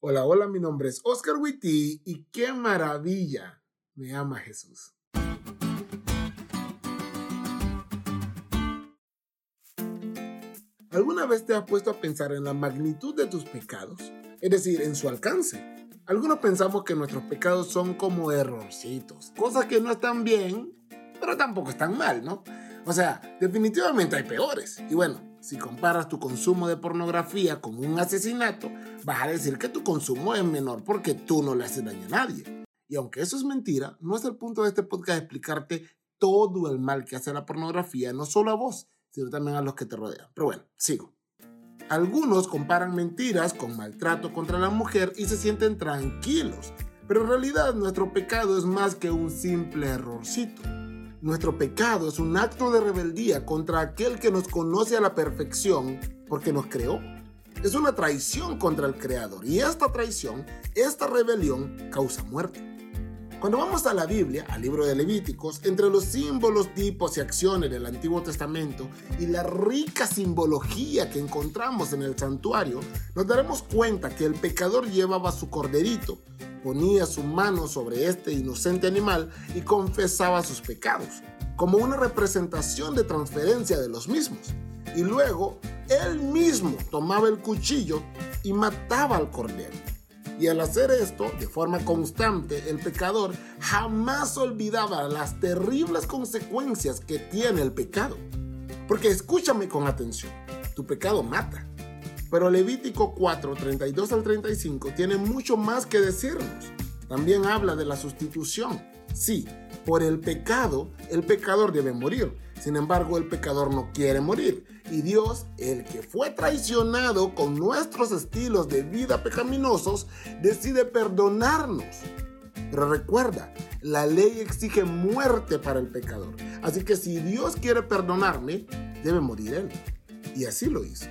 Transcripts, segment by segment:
Hola, hola, mi nombre es Oscar Witty y qué maravilla me ama Jesús. ¿Alguna vez te has puesto a pensar en la magnitud de tus pecados? Es decir, en su alcance. Algunos pensamos que nuestros pecados son como errorcitos, cosas que no están bien, pero tampoco están mal, ¿no? O sea, definitivamente hay peores. Y bueno, si comparas tu consumo de pornografía con un asesinato, vas a decir que tu consumo es menor porque tú no le haces daño a nadie. Y aunque eso es mentira, no es el punto de este podcast explicarte todo el mal que hace la pornografía, no solo a vos, sino también a los que te rodean. Pero bueno, sigo. Algunos comparan mentiras con maltrato contra la mujer y se sienten tranquilos, pero en realidad nuestro pecado es más que un simple errorcito. Nuestro pecado es un acto de rebeldía contra aquel que nos conoce a la perfección porque nos creó. Es una traición contra el Creador y esta traición, esta rebelión causa muerte. Cuando vamos a la Biblia, al libro de Levíticos, entre los símbolos, tipos y acciones del Antiguo Testamento y la rica simbología que encontramos en el santuario, nos daremos cuenta que el pecador llevaba su corderito, ponía su mano sobre este inocente animal y confesaba sus pecados, como una representación de transferencia de los mismos. Y luego, él mismo tomaba el cuchillo y mataba al cordero. Y al hacer esto de forma constante, el pecador jamás olvidaba las terribles consecuencias que tiene el pecado. Porque escúchame con atención, tu pecado mata. Pero Levítico 4, 32 al 35 tiene mucho más que decirnos. También habla de la sustitución. Sí, por el pecado, el pecador debe morir. Sin embargo, el pecador no quiere morir. Y Dios, el que fue traicionado con nuestros estilos de vida pecaminosos, decide perdonarnos. Pero recuerda, la ley exige muerte para el pecador. Así que si Dios quiere perdonarme, debe morir Él. Y así lo hizo.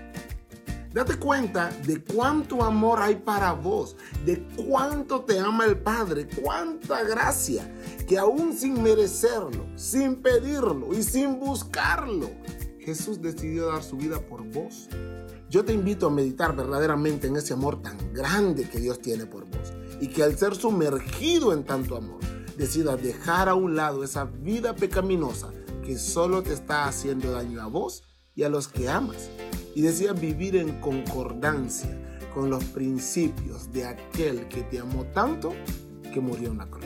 Date cuenta de cuánto amor hay para vos, de cuánto te ama el Padre, cuánta gracia, que aún sin merecerlo, sin pedirlo y sin buscarlo, Jesús decidió dar su vida por vos. Yo te invito a meditar verdaderamente en ese amor tan grande que Dios tiene por vos y que al ser sumergido en tanto amor, decidas dejar a un lado esa vida pecaminosa que solo te está haciendo daño a vos y a los que amas y decidas vivir en concordancia con los principios de aquel que te amó tanto que murió en la cruz.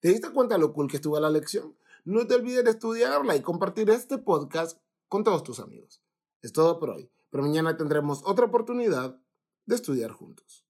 ¿Te diste cuenta lo cool que estuvo la lección? No te olvides de estudiarla y compartir este podcast con todos tus amigos. Es todo por hoy, pero mañana tendremos otra oportunidad de estudiar juntos.